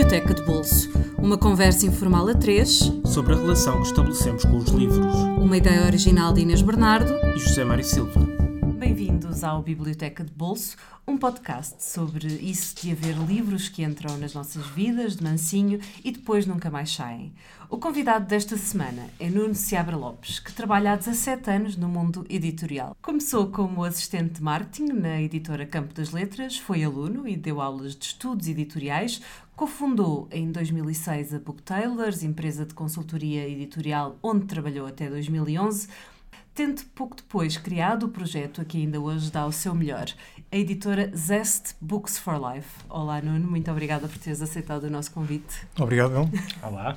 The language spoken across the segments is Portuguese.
Biblioteca de Bolso. Uma conversa informal a três sobre a relação que estabelecemos com os livros. Uma ideia original de Inês Bernardo e José Mário Silva. Bem-vindos ao Biblioteca de Bolso, um podcast sobre isso de haver livros que entram nas nossas vidas de mansinho e depois nunca mais saem. O convidado desta semana é Nuno Seabra Lopes, que trabalha há 17 anos no mundo editorial. Começou como assistente de marketing na editora Campo das Letras, foi aluno e deu aulas de estudos editoriais, cofundou em 2006 a Booktailers, empresa de consultoria editorial onde trabalhou até 2011 tendo pouco depois criado o projeto a que ainda hoje dá o seu melhor, a editora Zest Books for Life. Olá, Nuno, muito obrigada por teres aceitado o nosso convite. Obrigado, Bel. Olá.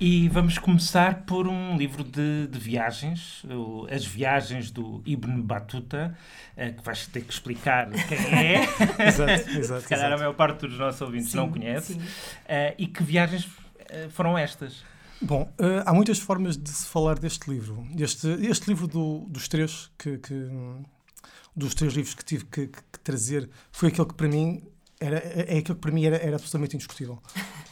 E vamos começar por um livro de, de viagens, As Viagens do Ibn Battuta, eh, que vais ter que explicar quem é. exato, exato. Se calhar exato. a maior parte dos nossos ouvintes sim, não conhece. Uh, e que viagens eh, foram estas? Bom, uh, há muitas formas de se falar deste livro. Este, este livro do, dos três que, que, dos três livros que tive que, que, que, trazer foi aquele que para mim era, é aquilo que para mim era, era absolutamente indiscutível.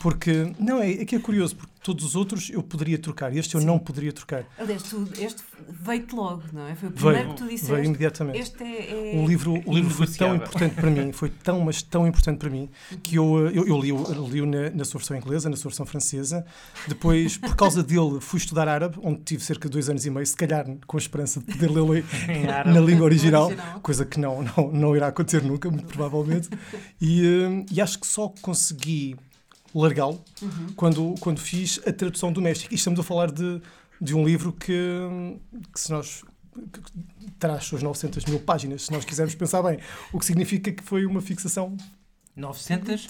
Porque, não, é, é que é curioso, todos os outros eu poderia trocar, este eu Sim. não poderia trocar. Aliás, tu, este veio-te logo, não é? Foi o primeiro veio, que tu disseste. Veio imediatamente. Este é, é... O livro, o livro foi tão importante para mim, foi tão, mas tão importante para mim, que eu, eu, eu li-o li na, na sua versão inglesa, na sua versão francesa. Depois, por causa dele, fui estudar árabe, onde tive cerca de dois anos e meio, se calhar com a esperança de poder lê-lo na língua original, original, coisa que não, não, não irá acontecer nunca, muito provavelmente. E, eh, e acho que só consegui largá-lo uhum. quando, quando fiz a tradução do México. E estamos a falar de, de um livro que, que se nós que traz suas 900 mil páginas, se nós quisermos pensar bem, o que significa que foi uma fixação 900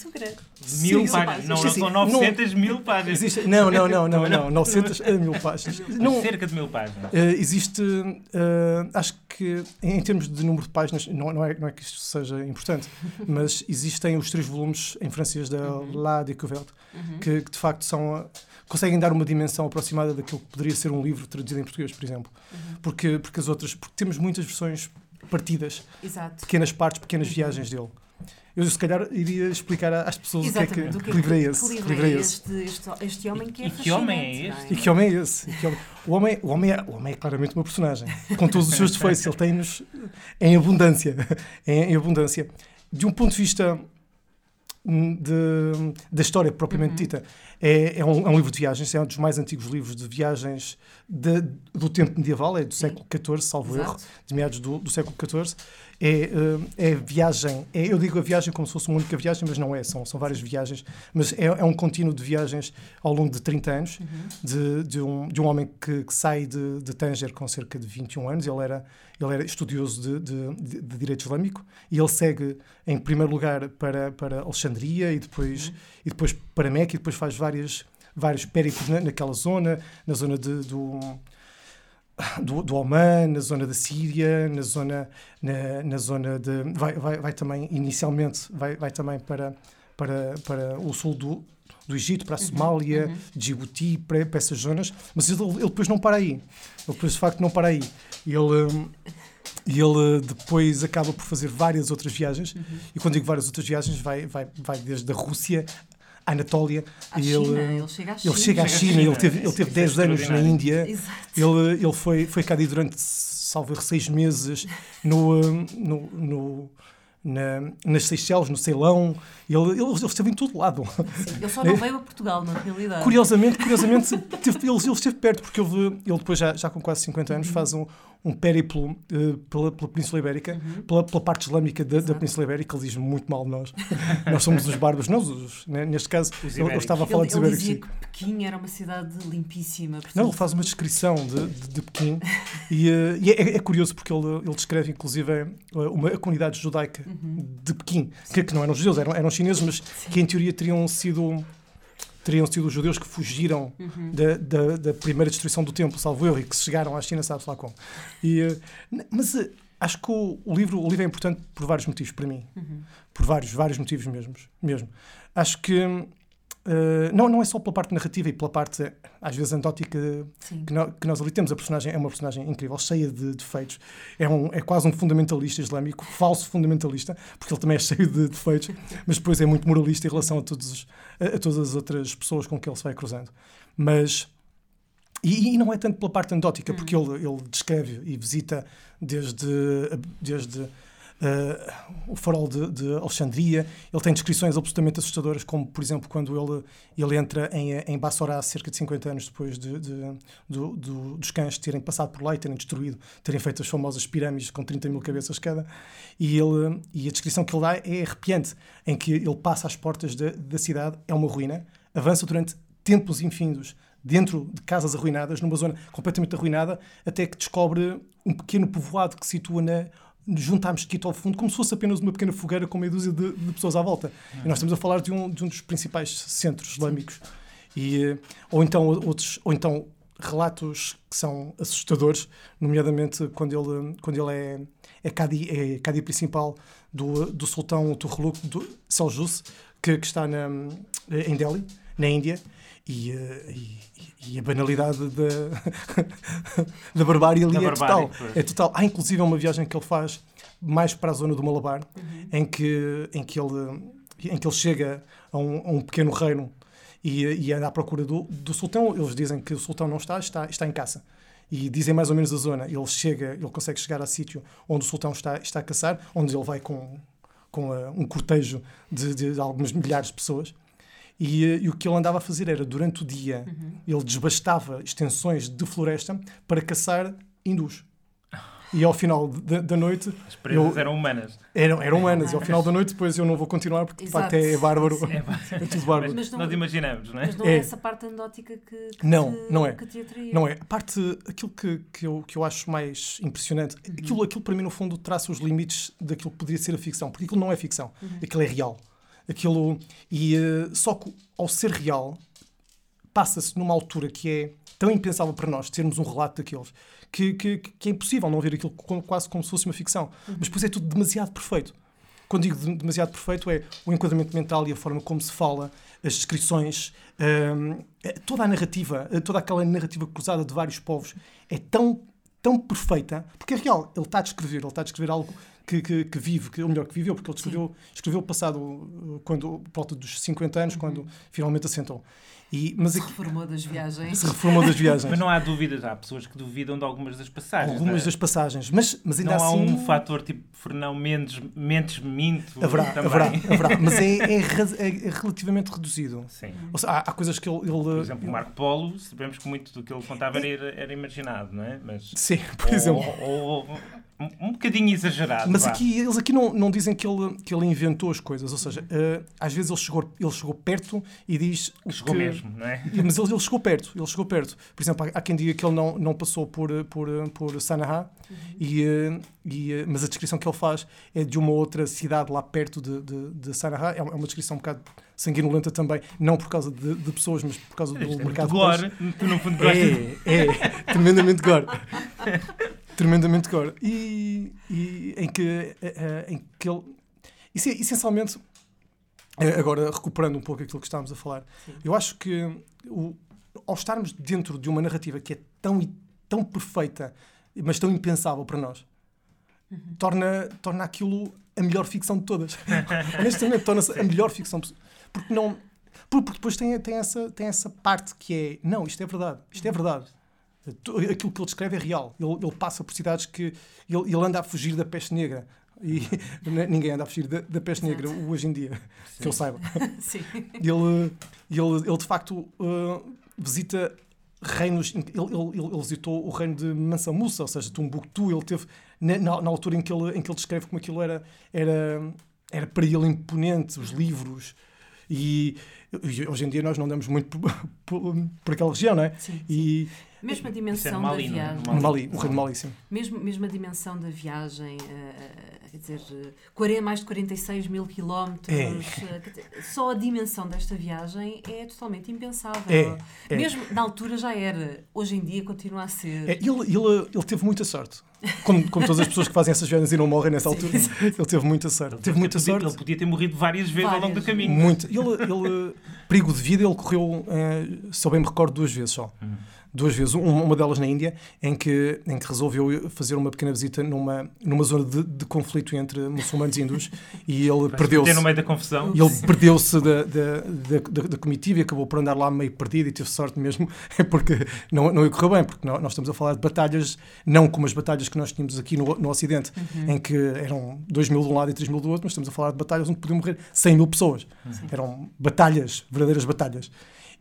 mil páginas. Não, não são 900 não, mil páginas. Existe, não, não, não, não, não. 900 a mil páginas. Não, Cerca de mil páginas. Uh, existe, uh, acho que em termos de número de páginas, não, não, é, não é que isto seja importante, mas existem os três volumes em francês da uhum. La Découverte, uhum. que, que, de facto são conseguem dar uma dimensão aproximada daquilo que poderia ser um livro traduzido em português, por exemplo. Uhum. Porque, porque as outras, porque temos muitas versões partidas, Exato. pequenas partes, pequenas viagens dele. Eu, se calhar, iria explicar às pessoas Exatamente, o que é que, que, livro é esse. Que livro é esse. Este, este, este, homem que é e que homem é este? É? E que homem é esse? O, homem, o, homem é, o homem é claramente uma personagem, com todos os seus defeitos. Ele tem-nos em abundância. Em, em, abundância. De um ponto de vista hum, de, da história propriamente uhum. dita, é, é, um, é, um, livro de viagens, é um dos mais antigos livros de viagens de, do tempo medieval, é do século XIV, salvo Exato. erro, de meados do, do século XIV é, eh, é viagem, é, eu digo a viagem como se fosse uma única viagem, mas não é, são, são várias viagens, mas é, é um contínuo de viagens ao longo de 30 anos, uhum. de, de, um, de um homem que, que sai de, de Tanger com cerca de 21 anos, ele era, ele era estudioso de, de, de, de direito islâmico, e ele segue em primeiro lugar para, para Alexandria, e depois, uhum. e depois para Meca, e depois faz várias, vários périplos na, naquela zona, na zona de, do do, do Oman, na zona da Síria, na zona, na, na zona de. Vai, vai, vai também, inicialmente, vai, vai também para, para, para o sul do, do Egito, para a uhum, Somália, uhum. Djibouti, para, para essas zonas, mas ele, ele, depois não para aí. Ele depois, de facto, não para aí. Ele. Ele depois acaba por fazer várias outras viagens, uhum. e quando digo várias outras viagens, vai, vai, vai desde a Rússia Anatólia. e ele, ele chega à China. Ele chega à China, ele teve, ele teve 10 anos na Índia. Exato. Ele, ele foi, foi cá durante, salvo seis meses no, hum, no, no na, nas Seychelles, no Ceilão, ele, ele, ele esteve em todo lado. Sim, ele só não veio a Portugal, na realidade. Curiosamente, curiosamente teve, ele, ele esteve perto, porque ele, ele depois, já, já com quase 50 anos, faz um, um périplo uh, pela, pela Península Ibérica, uhum. pela, pela, parte islâmica da, da, Península Ibérica, ele diz muito mal de nós. nós somos os bárbaros, não os, né? neste caso, ele, ele, estava a falar ele, dos ibéricos. Ele dizia que Pequim era uma cidade limpíssima. Portanto... Não, ele faz uma descrição de, de, de Pequim e, uh, e é, é, curioso porque ele, ele descreve, inclusive, eh, uma, a comunidade judaica uhum. de Pequim, que, que, não eram judeus, eram, eram chineses, mas Sim. que em teoria teriam sido teriam sido os judeus que fugiram uhum. da, da, da, primeira destruição do templo, salvo eu, e que chegaram à China, sabe-se lá como. E, uh, mas uh, acho que o, o, livro, o livro é importante por vários motivos para mim. Uhum. Por vários, vários motivos mesmo. mesmo. Acho que Uh, não, não é só pela parte narrativa e pela parte, às vezes, anedótica que, no, que, nós ali temos. A personagem é uma personagem incrível, cheia de defeitos. É, um, é quase um fundamentalista islâmico, falso fundamentalista, porque ele também é cheio de defeitos, mas depois é muito moralista em relação a, todos, a, a todas as outras pessoas com que ele se vai cruzando. Mas. E, e não é tanto pela parte anedótica, porque ele, ele descreve e visita desde, desde uh, o farol de, de, Alexandria. Ele tem descrições absolutamente assustadoras, como, por exemplo, quando ele, ele entra em, em Bassorá, cerca de 50 anos depois de, de do, do, dos cães terem passado por lá e terem destruído, terem feito as famosas pirâmides com 30 mil cabeças cada. E, ele, e a descrição que ele dá é arrepiante, em que ele passa às portas da, da cidade, é uma ruína, avança durante tempos infindos dentro de casas arruinadas, numa zona completamente arruinada, até que descobre um pequeno povoado que se situa na junto à mesquita ao fundo, como se fosse apenas uma pequena fogueira com meia dúzia de, de pessoas à volta. E nós estamos a falar de um, de um dos principais centros islâmicos. E, eh, ou, então, outros, ou então relatos que são assustadores, nomeadamente quando ele, quando ele é, é, cadi, é cadi principal do, do sultão Turruluk do Seljus, que, que está na, em Delhi, na Índia, e, eh, e, e a banalidade da, da barbárie ali da é barbárie, total. Pois. É total. Há inclusive uma viagem que ele faz mais para a zona do Malabar, uhum. em, que, em, que ele, em que ele chega a um, a um pequeno reino e, e anda à procura do, do sultão. Eles dizem que o sultão não está, está, está em caça. E dizem mais ou menos a zona. Ele chega, ele consegue chegar a sítio onde o sultão está, está a caçar, onde ele vai com, com uh, um cortejo de, de algumas milhares de pessoas. E, e, o que ele andava a fazer era, durante o dia, uhum. ele desbastava extensões de floresta para caçar hindus. E ao final da, noite. As presas eram humanas. Eram, eram humanas. E ao final da noite, depois eu não vou continuar porque Exato. de facto é, é bárbaro. É, é tudo bárbaro. Mas, não, nós imaginamos, não é? Mas não é, é essa parte anedótica que, que, não, te, não é. que te atraía. Não é. A parte. Aquilo que, que, eu, que eu acho mais impressionante. Uhum. Aquilo, aquilo para mim, no fundo, traça os limites daquilo que poderia ser a ficção. Porque aquilo não é ficção. Uhum. Aquilo é real. Aquilo, e, uh, só que ao ser real, passa-se numa altura que é tão impensável para nós termos um relato daqueles que, que, que é impossível não ver aquilo quase como se fosse uma ficção. Uhum. Mas depois é tudo demasiado perfeito. Quando digo demasiado perfeito, é o enquadramento mental e a forma como se fala, as descrições, hum, é toda a narrativa, toda aquela narrativa cruzada de vários povos é tão, tão perfeita, porque é real. Ele está a descrever, ele está a descrever algo que, que, que, vive, que, ou melhor, que viveu, porque ele escreveu, escreveu passado, quando, por volta dos 50 anos, uhum. quando finalmente assentou. E, mas se reformou das viagens. Se reformou das viagens. mas não há dúvidas, há pessoas que duvidam de algumas das passagens. Algumas é? das passagens, mas, mas ainda não assim... Não há um fator tipo Fernão Mendes, Mentes Minto haverá, também. Haverá, haverá, mas é, é, é, relativamente reduzido. Sim. Seja, há, há, coisas que ele... ele por exemplo, o Marco Polo, sabemos que muito do que ele contava era, era imaginado, não é? Mas, Sim, por ou, exemplo. Ou, ou, um bocadinho exagerado. Mas aqui, eles aqui não, não dizem que ele, que ele inventou as coisas, ou seja, uh, às vezes ele chegou, ele chegou perto e diz. Chegou que, mesmo, não é? Mas ele, ele chegou perto, ele chegou perto. Por exemplo, há, há quem diga que ele não, não passou por, por, por Sanaha, uhum. e, uh, e, uh, mas a descrição que ele faz é de uma outra cidade lá perto de, de, de Sanaha. É uma, é descrição um bocado sanguinolenta também, não por causa de, de pessoas, mas por causa do é mercado. Gore, tu no fundo É, é, tremendamente gore. tremendamente gore. E, e em, que, eh, eh, em que ele. Essencialmente, eh, agora recuperando um pouco aquilo que estávamos a falar, Sim. eu acho que o, ao estarmos dentro de uma narrativa que é tão, tão perfeita, mas tão impensável para nós, uhum. torna, torna aquilo a melhor ficção de todas. Honestamente, torna-se a melhor ficção. Porque não. Porque depois tem, tem, essa, tem essa parte que é. Não, isto é verdade. Isto é verdade. Aquilo que ele descreve é real. Ele, ele passa por cidades que. Ele, ele, anda a fugir da peste negra. E ninguém anda a fugir da, da peste Exato. negra hoje em dia, Sim. que eu saiba. Sim. Ele, ele, ele de facto uh, visita reinos. Ele, ele, ele, visitou o reino de Mansa Musa, ou seja, Tumbuktu. Ele teve, na, na, altura em que ele, em que ele descreve como aquilo era, era, era para ele imponente, os livros. E, e hoje em dia nós não damos muito por, por, por aquela região, não é? Sim, sim. Mesmo a é dimensão Mali, da viagem. No No Mali, o do Mali, sim. Mesmo, mesmo a dimensão da viagem, eh, quer dizer, eh, 40, mais de 46 mil quilómetros, É. eh, só a dimensão desta viagem é totalmente impensável. É, é. Mesmo na altura já era, hoje em dia continua a ser. É, ele, ele, ele teve muita sorte. Como, como todas as pessoas que fazem essas viagens e não morrem nessa Sim. altura. Ele teve muita sorte. Teve muita Ele podia- sorte. Ele podia ter morrido várias vezes ao longo do Várias. caminho. Muito. Ele, ele, perigo de vida, ele correu, eh, se eu bem me recordo, duas vezes só. Hum. Duas vezes. Um- uma delas na Índia, em que, em que resolveu fazer uma pequena visita numa, numa zona de, de conflito entre muçulmanos e hindus e ele perdeu-se. no meio da confusão. E ele perdeu-se da, da, da, da- da comitiva e acabou por andar lá meio perdido e teve sorte mesmo, porque não, não lhe correu bem, porque nó- nós estamos a falar de batalhas, não como as batalhas que nós tínhamos aqui no, no Ocidente, em que eram 2 mil de um lado e 3 mil do outro, mas estamos a falar de batalhas onde podiam morrer 100 mil pessoas. Eram batalhas, verdadeiras batalhas.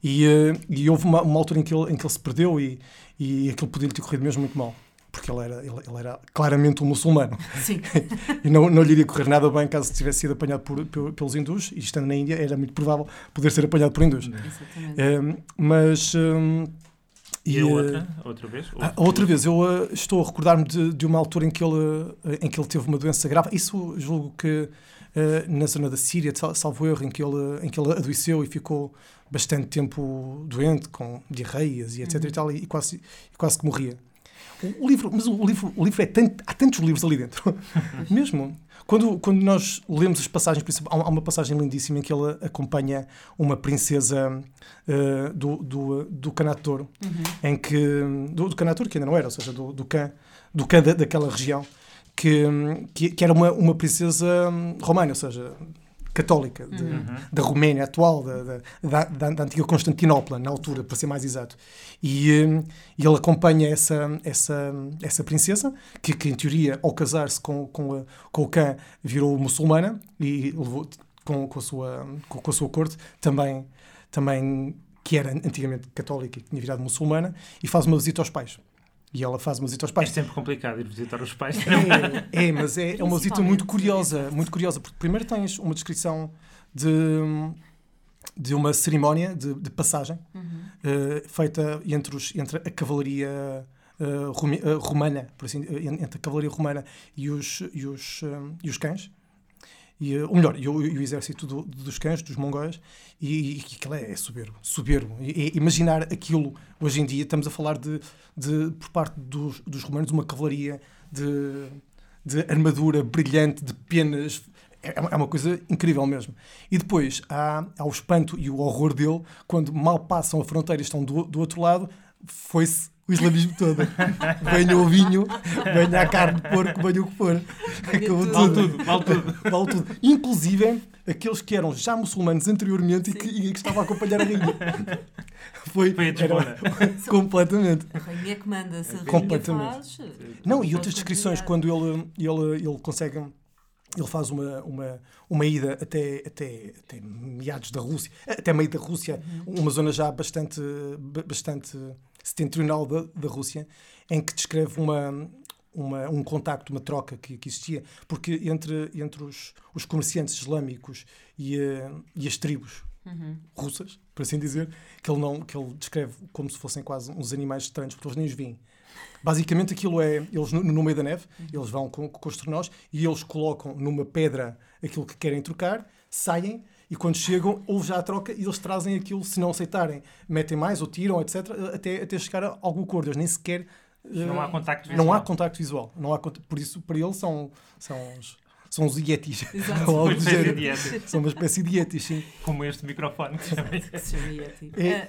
E, eh, e houve uma, uma altura em que, ele, em que ele se perdeu e, e aquilo podia lhe ter corrido mesmo muito mal. Porque ele era, ele, ele era claramente um muçulmano Sim, e não, não lhe iria correr nada bem caso tivesse sido apanhado por, por- pelos hindus, e estando na Índia era muito provável poder ser apanhado por hindus. exatamente. Ehm, mas. ehm, E e, a outra? Outra vez? ah, outra vez, eu eh, estou a recordar-me de, de uma altura em que, ele, eh, em que ele teve uma doença grave. Isso julgo que eh, na zona da Síria, sal- salvo erro, em que, ele, em que ele adoeceu e ficou bastante tempo doente, com diarreias e etc. E, tal, e, quase, e quase que morria. O, livro, mas o livro, o livro é tanto, há tantos livros ali dentro, mesmo. Quando, quando nós lemos as passagens, há uma passagem lindíssima em que ele acompanha uma princesa eh, do, do, do Canator, em que do, do Canator, que ainda não era, ou seja, do, do Cã, do Cã da, daquela região, que, que, que era uma, uma princesa hum, romana, ou seja, católica, de- da Roménia atual, da, da, da, da- antiga Constantinopla, na altura, para ser mais exato. E, hum, e ele acompanha essa, essa, essa princesa, que, que em teoria, ao casar-se com, com, a- com o Cã, virou muçulmana e levou com, com, a sua, com, com a sua corte também, também que era antigamente católica e tinha virado muçulmana, e faz uma visita aos pais. E ela faz uma visita aos É pais. sempre complicado ir visitar os pais. É, é, mas é, é uma visita muito curiosa, muito curiosa, porque primeiro tens uma descrição de, de uma cerimónia de, de passagem eh, feita entre, os, entre a cavalaria rumi- eh, romana, por assim, entre a cavalaria romana e os, e os, e os cães. E, eh, ou melhor, e o, e o exército do- dos cães, dos mongóis, e, e aquilo é, é soberbo. soberbo. E, imaginar aquilo, hoje em dia, estamos a falar de, de por parte dos, dos romanos, uma cavalaria de, de armadura brilhante, de penas. É é uma coisa incrível mesmo. E depois há, há o espanto e o horror dele quando mal passam a fronteira e estão do, do outro lado, foi-se o islamismo todo. venha o vinho, venha a carne de porco, venha o que for. Acabou tudo. Vale tudo, vale tudo. Vale tudo. Inclusive aqueles que eram já muçulmanos anteriormente e que, e que estavam a acompanhar a rainha. Foi, Foi a completamente. A rainha que manda, se a Completamente. faz... Não, e outras descrições, quando ele, ele, ele consegue. Ele faz uma, uma, uma ida até, até, até meados da Rússia, até meio da Rússia, uma zona já bastante, ba- bastante setentrional da, da Rússia, em que descreve uma, uma, um contacto, uma troca que, que existia, porque entre, entre os, os comerciantes islâmicos e, eh, e as tribos russas, por assim dizer, que ele, não, que ele descreve como se fossem quase uns animais estranhos, porque eles nem os veem. Basicamente aquilo é, eles no, no meio da neve, eles vão com, com os trenós e eles colocam numa pedra aquilo que querem trocar, saem e quando chegam, houve já a troca e eles trazem aquilo, se não aceitarem, metem mais ou tiram, etc., até, até chegar a algum acordo. Eles nem sequer... Não há eh, contacto Não há visual. contacto visual. Não há Por isso, para eles, são, são, os, são os yetis. Exato. Uma dieta, São uma espécie de yetis, sim. como este microfone. que se chama Yeti. É-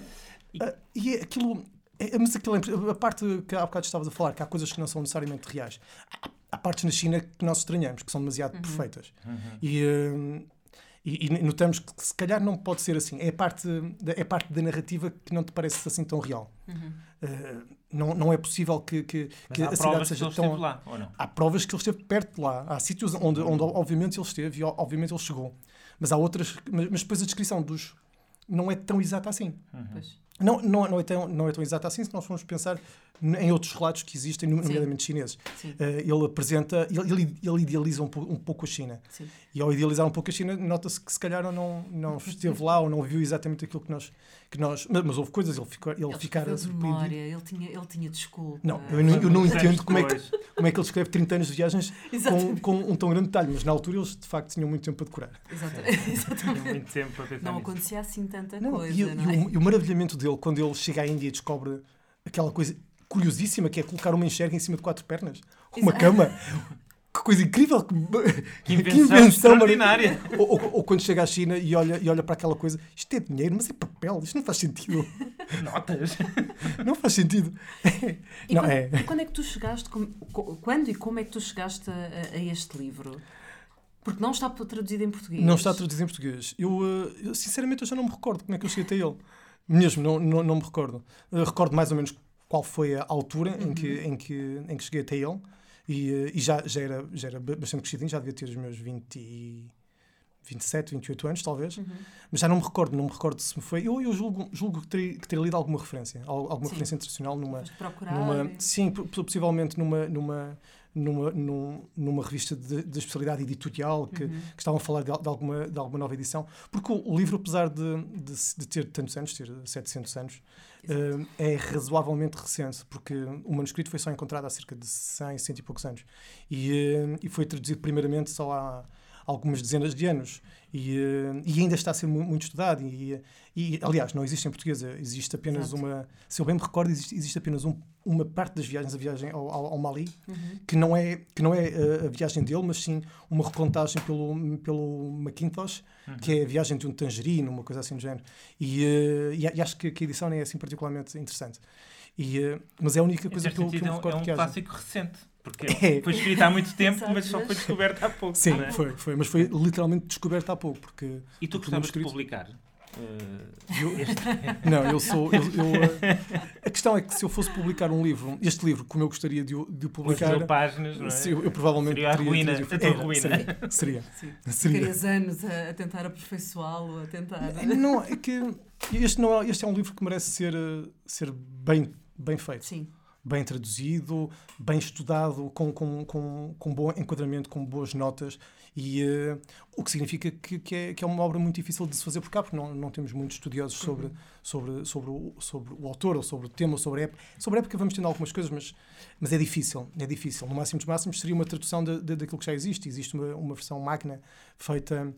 Ah, e é aquilo. É, mas aquilo, é- a parte que há bocado estavas a falar, que há coisas que não são necessariamente reais. Há, há partes na China que nós estranhamos, que são demasiado perfeitas. E, hum, e, e notamos que se calhar não pode ser assim. É a parte da, é parte da narrativa que não te parece assim tão real. Ah, não, não é possível que, que, Mas que há a cidade que seja ele tão. lá, ou não? Há provas que ele esteve perto de lá. Há sítios onde, onde obviamente ele esteve e obviamente ele chegou. Mas há outras. Mas, mas depois a descrição dos. não é tão exata assim. Pois. Não, não, não, é tão, não é tão exato assim se nós formos pensar em outros relatos que existem, nomeadamente chineses. Uh, ele apresenta, ele, ele, idealiza um, um, pouco a China. Sim. E ao idealizar um pouco a China, nota-se que se calhar não, não esteve lá ou não viu exatamente aquilo que nós. Que nós mas, mas houve coisas, ele, ficou, ele, ele ficara surpreendido. Memória, ele tinha, ele tinha desculpa. Não, eu, não, eu não entendo como é, que, como é que ele escreve 30 anos de viagens com, com, um tão grande detalhe, mas na altura eles de facto tinham muito tempo para decorar. Exatamente. exatamente. muito tempo para Não acontecia assim tanta não, coisa. E, não e, é? o, e o maravilhamento dele quando ele chega à Índia e descobre aquela coisa curiosíssima que é colocar uma enxerga em cima de quatro pernas. Uma Exato. cama. Que coisa incrível! Que, Que invenção extraordinária. Ou, ou- ou quando chega à China e olha, e olha para aquela coisa, isto é dinheiro, mas é papel, isto não faz sentido. Notas. Não faz sentido. E não, quando, é. e quando é que tu chegaste, quando e como é que tu chegaste a, a- a este livro? Porque não está traduzido em português. Não está traduzido em português. Eu, eh, eu, sinceramente, eu já não me recordo como é que eu cheguei até ele. Mesmo, não, não, não me recordo. Recordo mais ou menos qual foi a altura em, que, em, que, em que cheguei até ele. E, eh, e já, já, era, já era ba- bastante crescidinho, já devia ter os meus 20 e 27, 28 anos, talvez. Uhum. Mas já não me recordo, não me recordo se me foi. Eu, eu julgo, julgo que, teria, que teria lido alguma referência, al- alguma Sim. referência internacional numa, procurar. numa, sim, po- possivelmente numa, numa, numa, num- numa revista de, de especialidade editorial que, Uhum. que estavam a falar de, de alguma, de alguma nova edição. Porque o, o livro, apesar de, de, de ter tantos anos, ter 700 anos, eh, é razoavelmente recente, porque o manuscrito foi só encontrado há cerca de 100, 100 e poucos anos. E, eh, e foi traduzido primeiramente só há algumas dezenas de anos. E, eh, e ainda está a ser mu- muito estudado. E, e, aliás, não existe em português, existe apenas Exato. uma. Se eu bem me recordo, existe, existe apenas um- uma parte das viagens, a viagem ao, ao, ao Mali, Uhum. que não é, que não é eh, a viagem dele, mas sim uma recontagem pelo, pelo Macintosh, que é a viagem de um tangerino, uma coisa assim do género. E, eh, e, a- e acho que, que a edição é assim particularmente interessante. E, mas é a única coisa que eu, que eu me é um- recordo é um que haja. clássico recente. Porque É. foi escrito há muito tempo, Exato, mas só foi descoberto há pouco. Sim, não é? foi, foi, mas foi literalmente descoberto há pouco, porque E tu gostavas o de publicar? eh, Eu- este- Não, eu sou. Eu, eu, eh, a questão é que se eu fosse publicar um livro, este livro, como eu gostaria de, o- de publicar, mil páginas, não é? eu, eu provavelmente Seria a teria- ruína, teria- a tua Era, ruína. Seria. seria. Sim. seria. Ficarias anos a, a tentar aperfeiçoá-lo, a tentar. Não, é que este, não, é- este é um livro que merece ser, eh, ser bem, bem feito, Sim. Bem traduzido, bem estudado, com, com, com, com bom enquadramento, com boas notas, e eh, o que significa que, que, é, que é uma obra muito difícil de se fazer por cá, porque não, não temos muitos estudiosos sobre, sobre, sobre, o, sobre o autor, ou sobre o tema, ou sobre a época. Sobre a época vamos tendo algumas coisas, mas, mas é difícil, é difícil. No máximo dos máximos seria uma tradução de, de, daquilo que já existe. Existe uma, uma versão magna feita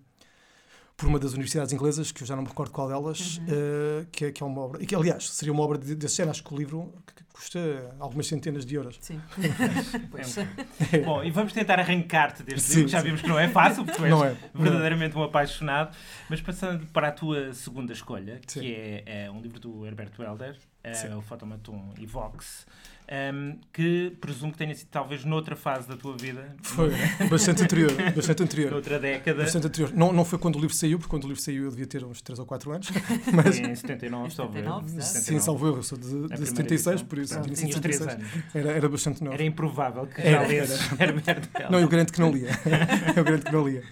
por uma das universidades inglesas, que eu já não me recordo qual delas, Uhum. eh, que, é, que é uma obra, e que aliás seria uma obra de- desse género, acho que o livro que- que custa algumas centenas de euros. Sim. pois. É um- Bom, e vamos tentar arrancar-te deste Sim, livro, que já sim. vimos que não é fácil, porque tu és Não é, não é. verdadeiramente um apaixonado. Mas passando para a tua segunda escolha, que Sim. é, é um livro do Herbert Welder, eh, Sim. o Fotomaton e Vox, ehm, que presumo que tenha sido talvez noutra fase da tua vida, Foi bastante anterior, bastante anterior. noutra década, Bastante anterior. Não, não foi quando o livro saiu, porque quando o livro saiu eu devia ter uns 3 ou 4 anos, mas foi em 79, Em talvez. 79, certo? sim, salvo eu, eu sou de, de primeira 76, edição. por isso Pronto, três 76 anos. era, era bastante novo. Era improvável que já Era, lesses Herbert Welder. Não, eu garanto que não lia. eu garanto que não lia.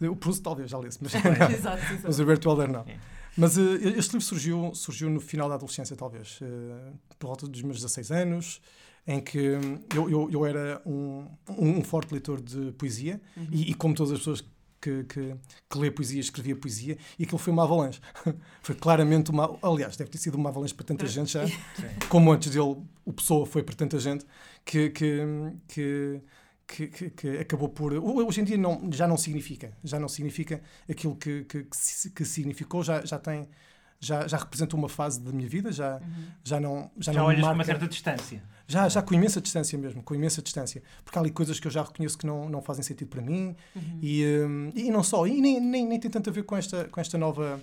O Proust talvez já lesse, mas, não. Exato, mas exato. o Alberto Helder não. É. Mas eh, este livro surgiu, surgiu no final da adolescência, talvez, eh, por volta dos meus 16 anos, em que hum, eu, eu, eu era um, um, um forte leitor de poesia Uhum. e, e como todas as pessoas que, que, que lê poesia, escrevia poesia, e aquilo foi uma avalanche. foi claramente uma. Aliás, deve ter sido uma avalanche para tanta gente já, Sim. como antes dele o Pessoa foi para tanta gente, que, que, que, que, que- que acabou por. Hoje em dia não, já não significa. Já não significa aquilo que, que, que, si- que significou, já, já tem. Já, já representa uma fase da minha vida, já, Uhum. já não já, Já não olhas com marca, uma certa distância. já, já com imensa distância mesmo, com imensa distância. Porque há ali coisas que eu já reconheço que não, não fazem sentido para mim Uhum. e, hum, e não só, e nem, nem, nem tem tanto a ver com esta, com esta nova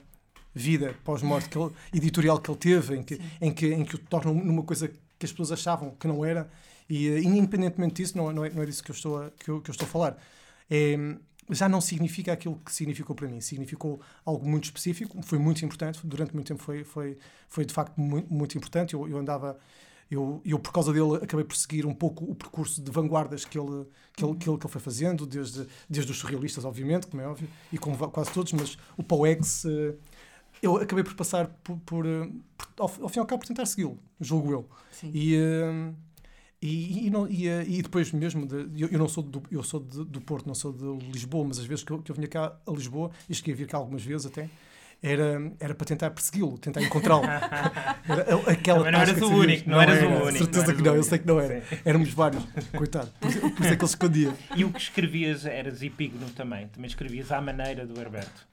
vida pós-morte editorial que ele teve, em que, Sim. em que, em que o torna numa coisa que as pessoas achavam que não era, e independentemente disso, não, é- não, é, não é disso que eu estou a, que eu, que eu estou a falar. É, já não significa aquilo que significou para mim. Significou algo muito específico, foi muito importante, durante muito tempo foi, foi, foi de facto muito, muito importante. Eu, eu andava. Eu, eu, por causa dele, acabei por seguir um pouco o percurso de vanguardas que ele, que ele, que ele, que ele foi fazendo, desde, desde os surrealistas, obviamente, como é óbvio, e como quase todos, mas o Poex, eh, eu acabei por passar por, por, eh, por ao, ao fim e ao cabo, por tentar segui-lo, julgo eu. Sim. E, eh, e, e, não, e, eh, e depois mesmo, de, eu, eu não sou, do, eu sou de, do Porto, não sou de Lisboa, mas as vezes que eu, que eu vinha cá a Lisboa, e cheguei a vir cá algumas vezes até, era, era para tentar persegui-lo, tentar encontrá-lo. Aquela Também não eras o único, não eras o único, Certeza que não, eu sei que não era. Sim. Éramos vários, coitado. Por isso, por isso é que ele escondia. E o que escrevias eras epígono também. Também escrevias à maneira do Herberto.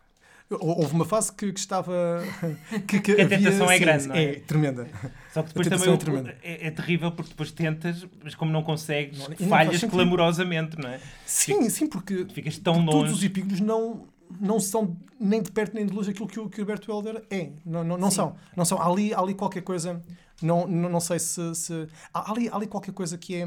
Hou- Houve uma fase que, que estava. Que, Que a tentação é sim, grande, não é? tremenda. Só que depois A também é tremenda. é, é terrível porque depois tentas, mas como não consegues, Não, falhas clamorosamente, não é? Sim, sim, porque Ficas tão todos longe. os epígonos não, não são nem de perto nem de longe aquilo que o, que o Alberto Helder é. Não, não, não são. Não são. Há ali, há ali qualquer coisa. Não, não, não sei se. se há, ali, há ali qualquer coisa que é.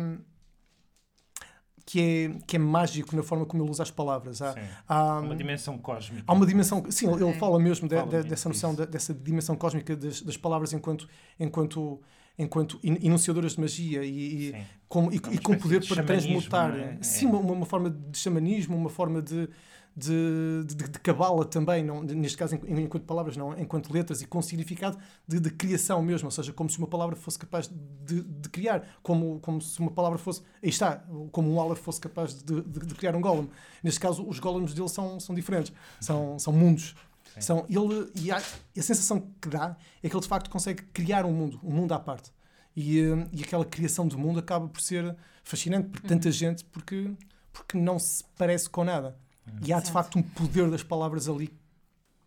Que é, que é mágico na forma como ele usa as palavras. Há, há, Uma dimensão cósmica. há uma dimensão. Sim, ele É. fala mesmo de- Fala de- mesmo dessa noção, de- dessa dimensão cósmica das, das palavras enquanto, enquanto, enquanto enunciadoras de magia e, e, com, e, É e com poder de para transmutar. não é? Sim, É. uma, uma forma de xamanismo, uma forma de, de, de, de cabala também, não, neste caso en- enquanto palavras, não enquanto letras, e com significado de, de criação mesmo, ou seja, como se uma palavra fosse capaz de, de criar, como, como se uma palavra fosse, aí está, como um Aleph fosse capaz de criar um golem. Neste caso, os golems dele são, são diferentes, são, são mundos. Sim. São, ele, e, há- e a sensação que dá é que ele de facto consegue criar um mundo, um mundo à parte. E, eh, e aquela criação de mundo acaba por ser fascinante por tanta gente porque, porque não se parece com nada. E há de Certo. facto um poder das palavras ali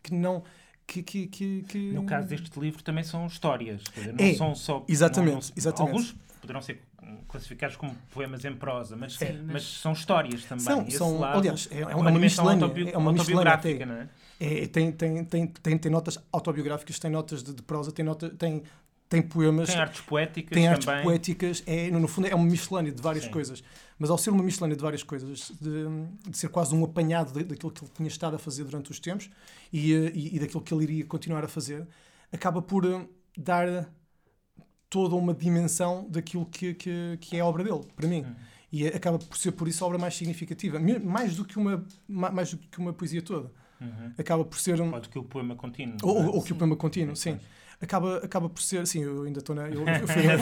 que não. Que, que, que, que- No caso deste livro também são histórias. Quer dizer, não É, são só. exatamente, não- não- exatamente. Alguns poderão ser classificados como poemas em prosa, mas, Sim, mas... mas- são histórias também. São, são, lado, aliás, é, é uma, dimensão miscelânea. autobi- É uma até. autobiográfica, não é? É, tem, tem, tem, tem, tem notas autobiográficas, tem notas de, de prosa, tem, nota, tem, tem poemas, Tem artes poéticas tem artes também. poéticas. É, no no fundo, é uma miscelânea de várias Sim. coisas. Mas ao ser uma miscelânea de várias coisas, de, de ser quase um apanhado da- daquilo que ele tinha estado a fazer durante os tempos e, eh, e, e daquilo que ele iria continuar a fazer, acaba por eh, dar toda uma dimensão daquilo que, que, que é a obra dele, para mim. Hum. E acaba por ser, por isso, a obra mais significativa. Mais do que uma, ma- mais do que uma poesia toda. Uhum. Acaba por ser um, Ou do que o poema contínuo. ou, é? ou, ou que o Sim. poema contínuo, sim. Acaba, acaba por ser. Sim, eu ainda estou na. Eu, eu fui na.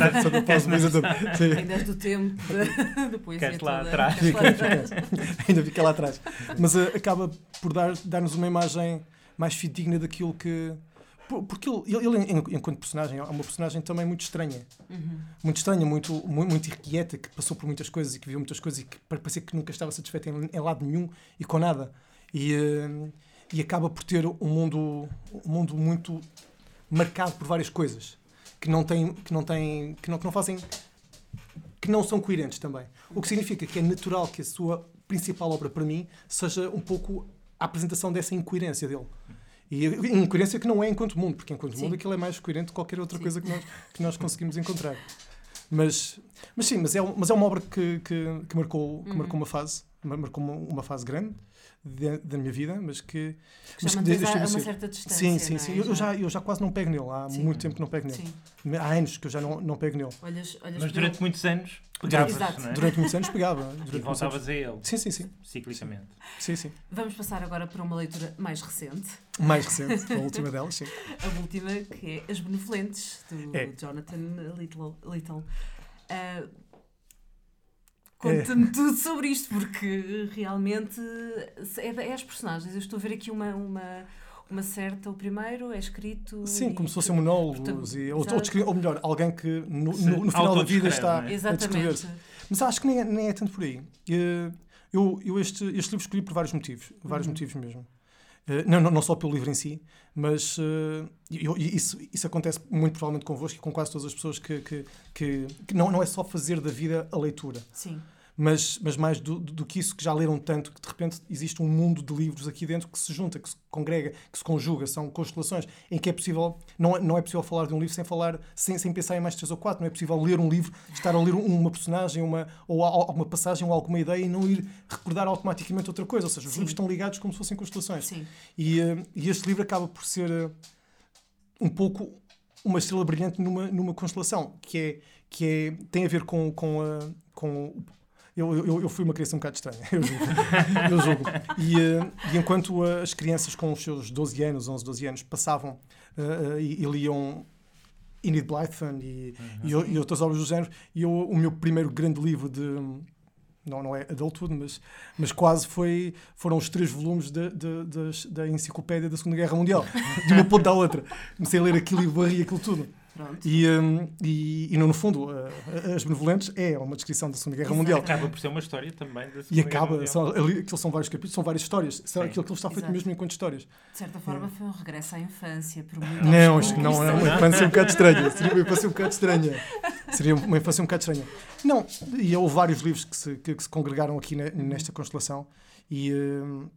Ainda és do tempo da, da poesia Ficaste lá atrás. Ainda fica lá atrás. Mas eh, acaba por dar- dar-nos uma imagem mais fidedigna daquilo que. por- Porque ele, ele, ele, en- enquanto personagem, é uma personagem também muito estranha. Uhum. Muito estranha, muito, mu- muito irrequieta, que passou por muitas coisas e que viu muitas coisas e que parecia que nunca estava satisfeito em, em lado nenhum e com nada. E, eh, e acaba por ter um mundo, um mundo muito marcado por várias coisas que não têm, que não têm, que não, que não fazem, que não são coerentes também. O que significa que é natural que a sua principal obra para mim seja um pouco a apresentação dessa incoerência dele. E a incoerência que não é enquanto mundo, porque enquanto Sim. mundo aquilo é mais coerente que qualquer outra Sim. coisa que nós, que nós conseguimos encontrar. Mas, mas sim, mas é, mas é uma obra que, que, que marcou, que Uhum. marcou uma fase, marcou uma, uma fase grande de- da minha vida, mas que. Já mas que deixa-me a- uma ser- certa distância. Sim, sim, não sim. é? Eu, eu já, eu já quase não pego nele. Há Sim. muito tempo que não pego nele. Sim. Há anos que eu já não, não pego nele. Olhas, olhas Mas durante muitos anos não é? Durante muitos anos pegava. E Durante muitos anos. voltavas a ele, Sim, sim, sim. ciclicamente. sim, sim. Vamos passar agora para uma leitura mais recente. Mais recente, a última delas, sim. A última, que é As Benevolentes, do É. Jonathan Little. Little. Ah, Conta-me tudo sobre isto, porque realmente é, é as personagens. Eu estou a ver aqui uma, uma, uma certa. O primeiro é escrito. Sim, como se fossem monólogos, e, ou, ou, ou melhor, alguém que no, no- no final da vida está é? a Exatamente. descrever-se. Mas acho que nem é, nem é tanto por aí. Eh, Eu, eu este, este livro escolhi por vários motivos, vários Uhum. motivos mesmo. Eh, Não, não, não só pelo livro em si, mas eh, eu- isso, isso acontece muito provavelmente convosco e com quase todas as pessoas que, que, que, que não, não é só fazer da vida a leitura, Sim. Mas, mas mais do, do que isso que já leram tanto, que de repente existe um mundo de livros aqui dentro que se junta, que se congrega, que se conjuga, são constelações, em que é possível, não, é- não é possível falar de um livro sem falar, sem, sem pensar em mais três ou quatro, não é possível ler um livro, estar a ler um- uma personagem, uma, ou alguma passagem ou alguma ideia e não ir recordar automaticamente outra coisa, ou seja, os Sim. livros estão ligados como se fossem constelações. Sim. E, eh, e este livro acaba por ser eh, um pouco uma estrela brilhante numa, numa constelação, que, é, que é, tem a ver com, com, a, com Eu, eu, eu fui uma criança um bocado estranha, eu julgo. eu julgo. E, uh, e, enquanto as crianças com os seus 12 anos, 11, 12 anos, passavam uh, e, e liam Enid Blyton e, uhum. e, e, outras obras do género, e eu, o meu primeiro grande livro de não, não é adulthood, mas, mas quase foi, foram os três volumes de, de, de, da enciclopédia da Segunda Guerra Mundial, de uma ponta à outra. Comecei a ler aquilo e varri aquilo tudo. E, um, e, e, no fundo, uh, As Benevolentes é uma descrição da Segunda Guerra Mundial. Acaba por ser uma história também da Segunda E acaba, são, aquilo são vários capítulos, são várias histórias. São, aquilo, aquilo está feito Exato. mesmo enquanto histórias. De certa forma, é. foi um regresso à infância. Por muito não, acho que não é uma infância um bocado estranha. Seria uma infância um bocado estranha. Seria uma infância um bocado estranha. Não, e houve vários livros que se, que, que se congregaram aqui nesta constelação. E. Uh,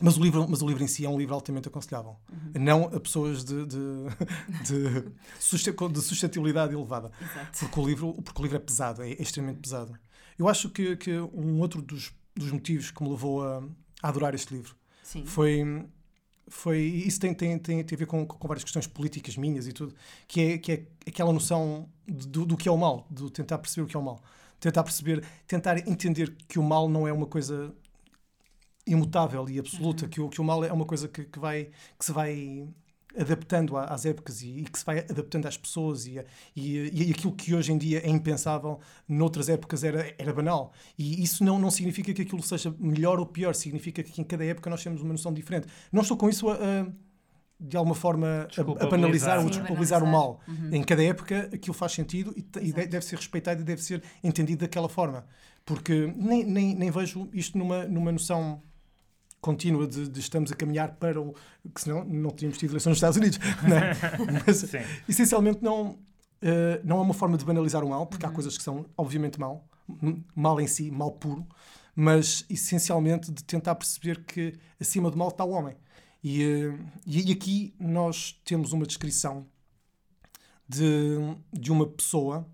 mas o, livro, mas o livro em si é um livro altamente aconselhável. Uhum. Não a pessoas de, de, de, de suscetibilidade elevada. Exato. Porque o, livro, porque o livro é pesado, é, extremamente pesado. Eu acho que, que um outro dos, dos motivos que me levou a, a adorar este livro Sim. foi. Foi, isso tem, tem, tem, tem a ver com, com várias questões políticas minhas e tudo, que é, que é aquela noção do, do que é o mal, de tentar perceber o que é o mal tentar perceber, tentar entender que o mal não é uma coisa imutável e absoluta, uhum. que, o, que o mal é uma coisa que, que, vai, que se vai adaptando às épocas e, e, que se vai adaptando às pessoas e, e, e, aquilo que hoje em dia é impensável, noutras épocas era, era banal. E isso não, não significa que aquilo seja melhor ou pior, significa que em cada época nós temos uma noção diferente. Não estou com isso a, a de alguma forma a, a banalizar ou desculpabilizar o mal. Uhum. Em cada época aquilo faz sentido e, e deve ser respeitado e deve ser entendido daquela forma. Porque nem, nem, nem vejo isto numa, numa noção contínua de, de, estamos a caminhar para o. que senão não tínhamos tido eleições nos Estados Unidos. Não é? Mas, Sim. essencialmente, não, uh, não é uma forma de banalizar o mal, porque uhum. há coisas que são, obviamente, mal, mal em si, mal puro, mas essencialmente de tentar perceber que acima do mal está o homem. E, uh, e aqui nós temos uma descrição de, de uma pessoa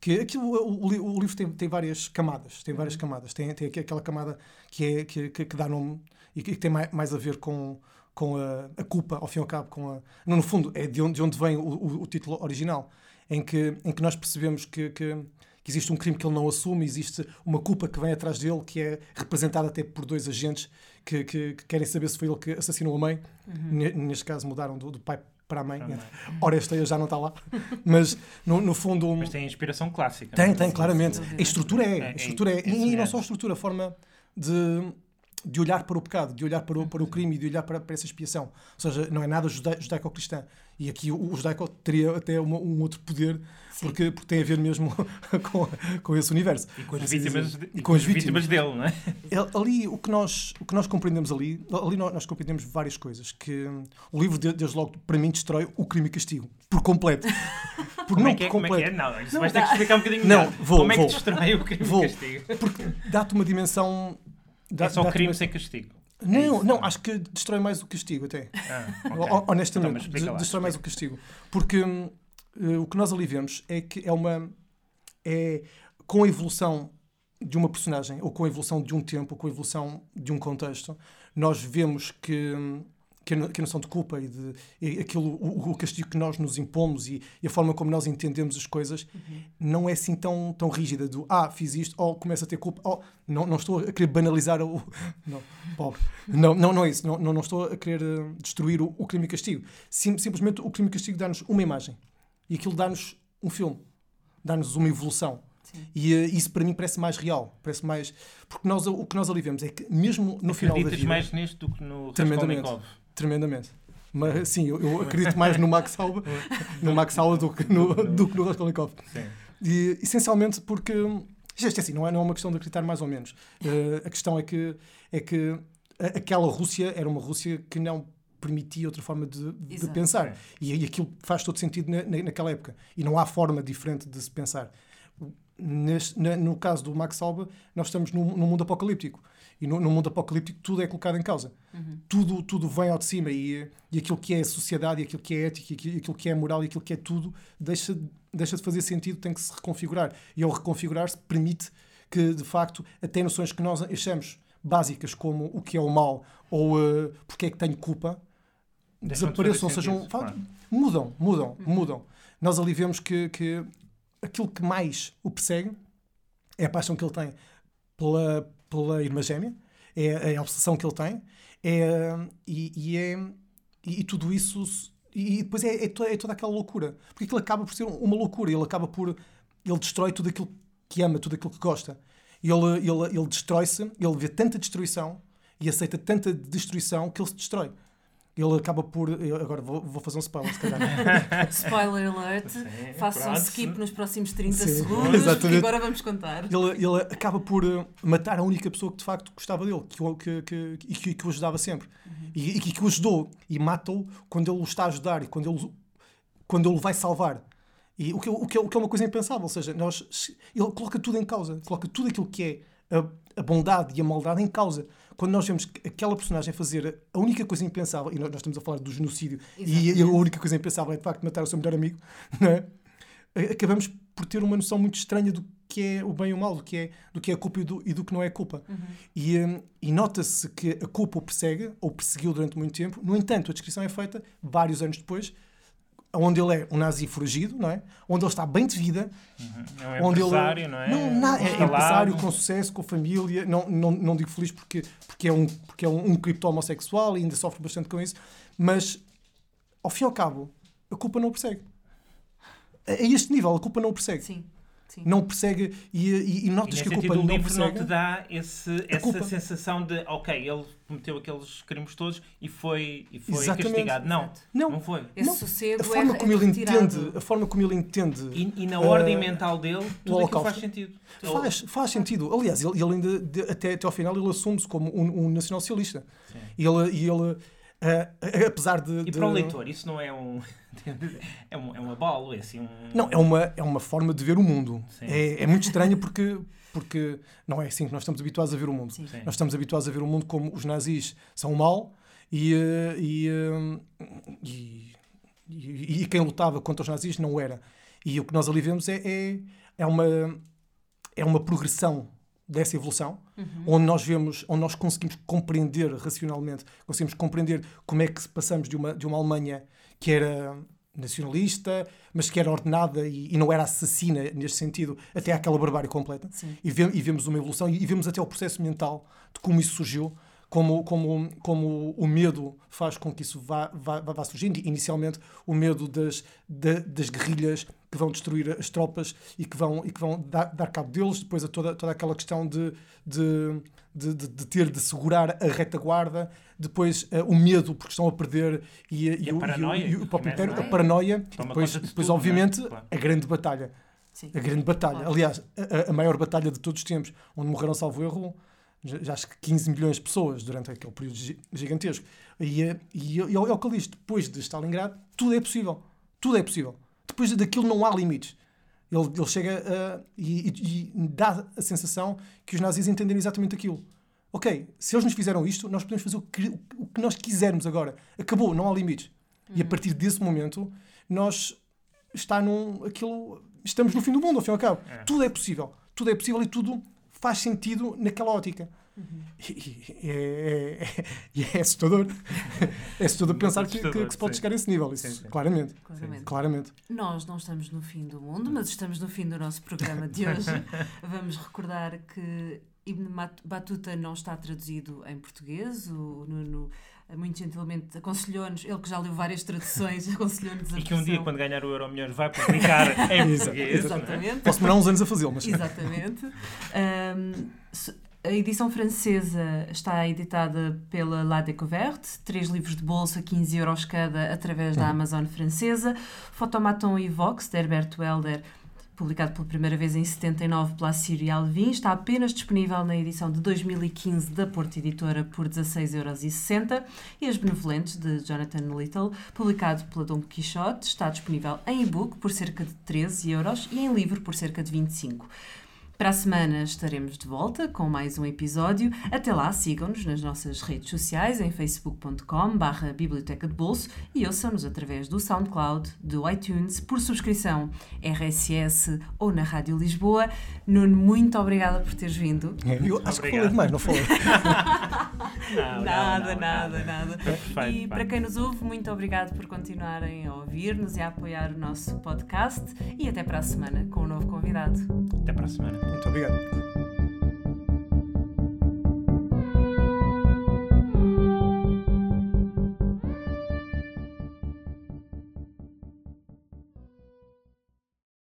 que aquilo, o, o, livro tem, tem várias camadas, tem várias uhum. camadas. Tem, tem aquela camada que, é, que, que dá nome e que tem mais, a ver com, com a, a, culpa, ao fim e ao cabo, com a, no fundo, é de onde, de onde vem o, o, o, título original, em que, em que nós percebemos que, que, que, existe um crime que ele não assume, existe uma culpa que vem atrás dele, que é representada até por dois agentes que, que, que querem saber se foi ele que assassinou a mãe. Uhum. Neste caso, mudaram do, do pai para a mãe. Para a mãe. Ora, esta já não está lá. Mas, no, no fundo... Mas tem inspiração clássica. Tem, é? tem, claramente. A estrutura é. A estrutura é. E não só a estrutura, a forma de de olhar para o pecado, de olhar para o, para o crime e de olhar para, para essa expiação. Ou seja, não é nada judaico-cristã. E aqui o, o judaico teria até uma, um outro poder, porque, porque tem a ver mesmo com, com esse universo. E com as, assim vítimas, de, e com as vítimas, dele, não é? Ali, o que nós, o que nós compreendemos ali, ali nós, nós compreendemos várias coisas. Que o livro, desde logo, para mim, destrói o crime e castigo. Por completo. Por, como, não, é que é, como é que é? Não, isso não, vais ter que explicar um bocadinho não, melhor. Vou, como vou, é que destrói o crime vou, e castigo? Porque dá-te uma dimensão Dá, é só crime sem castigo. Não, é isso, não, acho que destrói mais o castigo até. Ah, okay. Honestamente, então, destrói mais o castigo. Porque uh, o que nós ali vemos é que é uma. É, com a evolução de uma personagem, ou com a evolução de um tempo, ou com a evolução de um contexto, nós vemos que. Um, que a, noção de culpa e de e aquilo, o, o, castigo que nós nos impomos e, e, a forma como nós entendemos as coisas uhum. não é assim tão, tão rígida do ah, fiz isto, ou oh, começo a ter culpa, oh, não, não estou a querer banalizar o. Não, pobre. Não, não, não é isso. Não, não, não estou a querer uh, destruir o, o, crime e castigo. Sim, simplesmente o crime e castigo dá-nos uma imagem e aquilo dá-nos um filme, dá-nos uma evolução. Sim. E uh, isso para mim parece mais real, parece mais. Porque nós, o que nós ali vemos é que, mesmo no final da vida. mais nisto do que no Raskolnikov? Tremendamente. Mas sim, eu, eu acredito mais no Max Alba, no Max Alba do que no, do que no Raskolnikov. E, essencialmente porque. Isto é assim, não é, não é uma questão de acreditar mais ou menos. Uh, a questão é que, é que aquela Rússia era uma Rússia que não permitia outra forma de, de pensar. E, e aquilo faz todo sentido na, naquela época. E não há forma diferente de se pensar. Neste, na, no caso do Max Alba, nós estamos num, num mundo apocalíptico. E no, no, mundo apocalíptico tudo é colocado em causa. Uhum. Tudo, tudo vem ao de cima e, e aquilo que é sociedade, e aquilo que é ética, e aquilo que é moral, e aquilo que é tudo, deixa, deixa de fazer sentido, tem que se reconfigurar. E ao reconfigurar-se, permite que, de facto, até noções que nós achamos básicas, como o que é o mal ou uh, porque é que tenho culpa, desapareçam, sejam. Claro. Mudam, mudam, uhum. mudam. Nós ali vemos que, que aquilo que mais o persegue é a paixão que ele tem pela, pela irmã gêmea, é, é a obsessão que ele tem, é, e, e é, e, tudo isso, e depois é, é, toda, é toda aquela loucura, porque aquilo acaba por ser uma loucura, ele acaba por, ele destrói tudo aquilo que ama, tudo aquilo que gosta, ele, ele, ele destrói-se, ele vê tanta destruição e aceita tanta destruição que ele se destrói ele acaba por. agora vou, vou fazer um spoiler, se calhar. Spoiler alert. Sim, Façam um pronto. skip nos próximos 30 Sim, segundos, exatamente. porque agora vamos contar. ele, ele acaba por eh, matar a única pessoa que de facto gostava dele que, que, que, e que, que o ajudava sempre. E, e que, o ajudou. E mata-o quando ele o está a ajudar e quando ele, quando ele o vai salvar. E o que, é- o, que é, o que é uma coisa impensável. Ou seja, nós, ele coloca tudo em causa. Coloca tudo aquilo que é a, a bondade e a maldade em causa. Quando nós vemos que aquela personagem fazer a única coisa impensável, e nós, nós estamos a falar do genocídio, e, Exatamente. a única coisa impensável é de facto matar o seu melhor amigo, é? acabamos por ter uma noção muito estranha do que é o bem e o mal, do que é, do que é a culpa e do, e do que não é culpa. E, hum, e nota-se que a culpa o persegue, ou perseguiu durante muito tempo. No entanto, a descrição é feita vários anos depois, onde ele é um nazi foragido, não é? Onde ele está bem de vida, É um onde empresário, ele não é? Não, na- é empresário com sucesso, com família. Não, não, não digo feliz porque, porque é um, porque é um, um cripto homossexual e ainda sofre bastante com isso, mas ao fim e ao cabo, a culpa não o persegue. A a este nível, a culpa não o persegue. Sim, sim. Não o persegue e, e, e E notas nesse que a sentido, culpa o não livro não persegue. te dá esse, essa culpa. sensação de, ok, ele cometeu aqueles crimes todos e foi, e foi Exatamente. castigado. Não, não, Não. foi. Esse Não, sossego a forma é, como é ele entende, a forma como ele entende E, e na Uh, ordem mental dele, tudo aquilo faz sentido. Faz, faz sentido. Aliás, ele, ele ainda, de- até, até ao final, ele assume-se como um, um nacional-socialista. E ele, e ele ah, apesar de, E de- para o leitor, isso não é um. é um, é um abalo, é assim um. Não, é uma, é uma forma de ver o mundo. Sim. É, é muito estranho porque, porque não é assim que nós estamos habituados a ver o mundo. Sim. Nós estamos habituados a ver o mundo como os nazis são o mal e, eh, e, e, e- e quem lutava contra os nazis não era. E o que nós ali vemos é, é, é, uma, é uma progressão dessa evolução, onde nós vemos, onde nós conseguimos compreender racionalmente, conseguimos compreender como é que passamos de uma, de uma Alemanha que era nacionalista, mas que era ordenada e, e não era assassina neste sentido, até àquela barbárie completa. E, ve- e vemos uma evolução e, e vemos até o processo mental de como isso surgiu, como, como, como o medo faz com que isso vá, vá, vá, surgindo. Inicialmente, o medo das, da- das guerrilhas que vão destruir as tropas e que vão, e que vão dar, dar cabo deles, depois a toda, toda aquela questão de, de, de, de- de ter de segurar a retaguarda, depois eh, o medo porque estão a perder e, E a o- paranoia, e o, próprio começa, império, não é? a paranoia, e depois, depois tudo, obviamente, não é? Claro. a grande batalha. Sim. A grande batalha. Claro. Aliás, a, a maior batalha de todos os tempos, onde morreram, salvo erro, já, acho que 15 milhões de pessoas durante aquele período gi- gigantesco. E, eh, e, e é o que depois de Stalingrado, tudo é possível. Tudo é possível. Depois daquilo não há limites. Ele, ele chega a, e, e- e dá a sensação que os nazis entendem exatamente aquilo. Ok, se eles nos fizeram isto, nós podemos fazer o que, o que nós quisermos agora. Acabou, não há limites. E a partir desse momento, nós está num aquilo estamos no fim do mundo ao fim e ao cabo É. tudo é possível tudo é possível e tudo faz sentido naquela ótica e, e- é, é, e é assustador é assustador Muito pensar que, que- que se pode sim. chegar a esse nível isso, Sim, sim. claramente Claramente. claramente Nós não estamos no fim do mundo, mas estamos no fim do nosso programa de hoje. Vamos recordar que Ibn Batuta não está traduzido em português. O Nuno muito gentilmente aconselhou-nos, ele que já leu várias traduções, aconselhou-nos a E que um dia, quando ganhar o Euro Milhões, vai publicar em português. é? Exatamente. posso demorar uns anos a fazê-lo mas Exatamente. Se- a edição francesa está editada pela La Découverte, três livros de bolsa, 15 euros cada, através da Amazon francesa. Photomaton e Vox, de Herbert Welder, publicado pela primeira vez em 79 pela Síria Alvin, está apenas disponível na edição de 2015 da Porta Editora por 16,60 euros. E As Benevolentes, de Jonathan Little, publicado pela Dom Quixote, está disponível em e-book por cerca de 13 euros e em livro por cerca de 25 para a semana estaremos de volta com mais um episódio. Até lá, sigam-nos nas nossas redes sociais em facebook.com barra Biblioteca de Bolso e ouçam-nos através do SoundCloud, do iTunes, por subscrição RSS ou na Rádio Lisboa. Nuno, muito obrigada por teres vindo. eu acho que falei demais não falei Não, não, nada, não, nada, nada. Perfeito, E pá. para quem nos ouve, muito obrigado por continuarem a ouvir-nos e a apoiar o nosso podcast. E até para a semana com um novo convidado. Até para a semana. Obrigado.